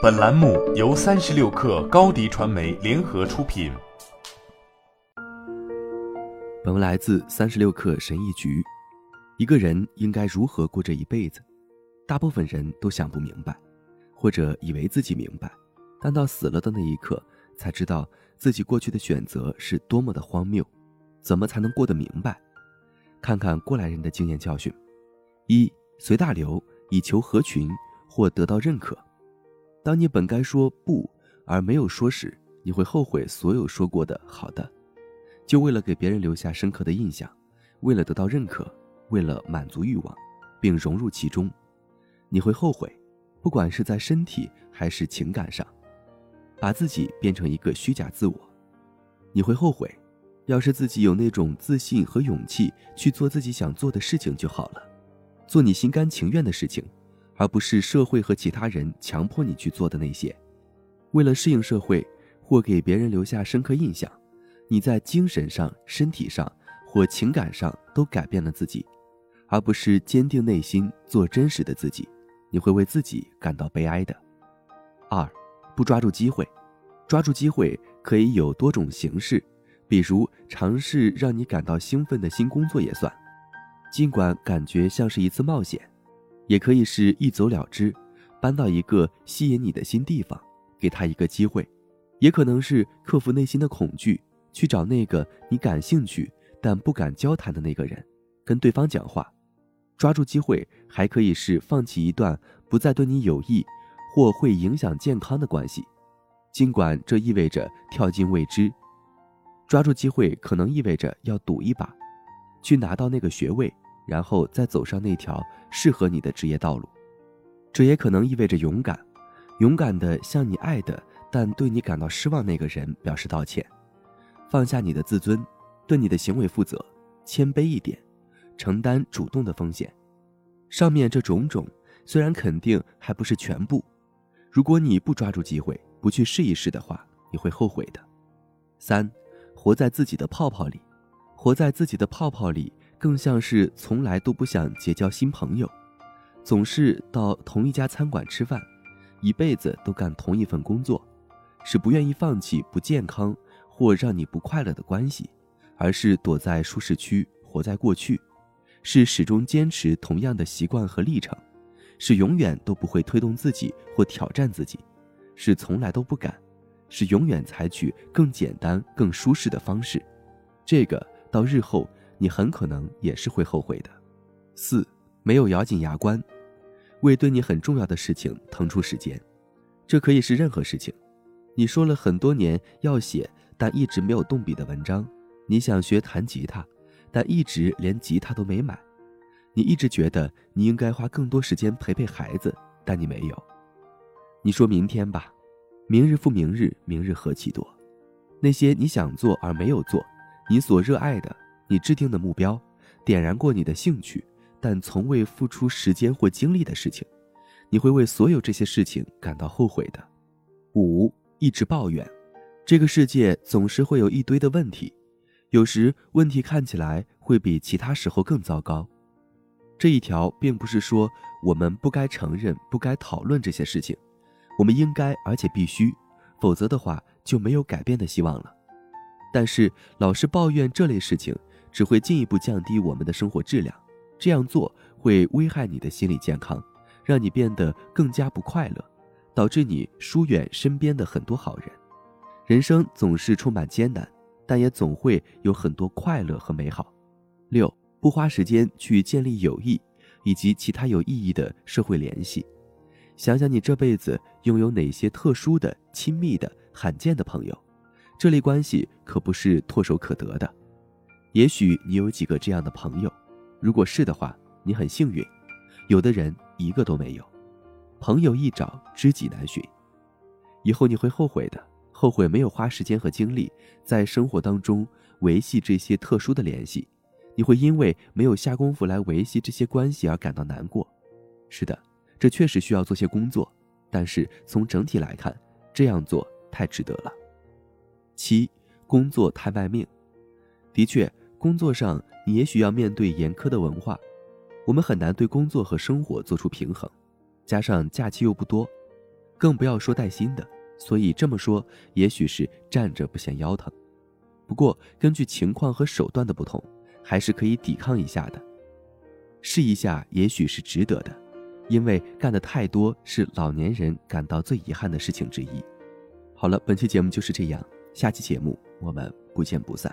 本栏目由三十六氪高低传媒联合出品。本文来自三十六氪神译局。一个人应该如何过这一辈子？大部分人都想不明白，或者以为自己明白，但到死了的那一刻，才知道自己过去的选择是多么的荒谬。怎么才能过得明白？看看过来人的经验教训：一随大流，以求合群或得到认可。当你本该说不而没有说时，你会后悔所有说过的好的。就为了给别人留下深刻的印象，为了得到认可，为了满足欲望，并融入其中，你会后悔，不管是在身体还是情感上，把自己变成一个虚假自我。你会后悔，要是自己有那种自信和勇气去做自己想做的事情就好了，做你心甘情愿的事情，而不是社会和其他人强迫你去做的那些。为了适应社会或给别人留下深刻印象。你在精神上、身体上或情感上都改变了自己，而不是坚定内心做真实的自己，你会为自己感到悲哀的。二，不抓住机会，抓住机会可以有多种形式，比如尝试让你感到兴奋的新工作也算，尽管感觉像是一次冒险，也可以是一走了之，搬到一个吸引你的新地方，给他一个机会，也可能是克服内心的恐惧。去找那个你感兴趣但不敢交谈的那个人，跟对方讲话，抓住机会，还可以是放弃一段不再对你有益或会影响健康的关系，尽管这意味着跳进未知。抓住机会可能意味着要赌一把，去拿到那个学位，然后再走上那条适合你的职业道路。这也可能意味着勇敢，勇敢地向你爱的但对你感到失望那个人表示道歉。放下你的自尊，对你的行为负责，谦卑一点，承担主动的风险。上面这种种虽然肯定还不是全部，如果你不抓住机会，不去试一试的话，你会后悔的。三，活在自己的泡泡里，活在自己的泡泡里，更像是从来都不想结交新朋友，总是到同一家餐馆吃饭，一辈子都干同一份工作，是不愿意放弃不健康。或让你不快乐的关系，而是躲在舒适区，活在过去，是始终坚持同样的习惯和历程，是永远都不会推动自己或挑战自己，是从来都不敢，是永远采取更简单、更舒适的方式。这个到日后你很可能也是会后悔的。四，没有咬紧牙关，为对你很重要的事情腾出时间，这可以是任何事情。你说了很多年要写。但一直没有动笔的文章，你想学弹吉他，但一直连吉他都没买。你一直觉得你应该花更多时间陪陪孩子，但你没有。你说明天吧，明日复明日，明日何其多。那些你想做而没有做，你所热爱的，你制定的目标，点燃过你的兴趣，但从未付出时间或精力的事情，你会为所有这些事情感到后悔的。五，一直抱怨。这个世界总是会有一堆的问题，有时问题看起来会比其他时候更糟糕。这一条并不是说我们不该承认、不该讨论这些事情，我们应该而且必须，否则的话就没有改变的希望了。但是老是抱怨这类事情，只会进一步降低我们的生活质量，这样做会危害你的心理健康，让你变得更加不快乐，导致你疏远身边的很多好人。人生总是充满艰难，但也总会有很多快乐和美好。六，不花时间去建立友谊以及其他有意义的社会联系。想想你这辈子拥有哪些特殊的、亲密的、罕见的朋友，这类关系可不是唾手可得的。也许你有几个这样的朋友，如果是的话，你很幸运。有的人一个都没有。朋友易找，知己难寻。以后你会后悔的。后悔没有花时间和精力在生活当中维系这些特殊的联系，你会因为没有下功夫来维系这些关系而感到难过。是的，这确实需要做些工作，但是从整体来看，这样做太值得了。七，工作太卖命。的确，工作上你也许要面对严苛的文化，我们很难对工作和生活做出平衡，加上假期又不多。更不要说带薪的。所以这么说，也许是站着不嫌腰疼。不过，根据情况和手段的不同，还是可以抵抗一下的。试一下，也许是值得的，因为干的太多是老年人感到最遗憾的事情之一。好了，本期节目就是这样，下期节目我们不见不散。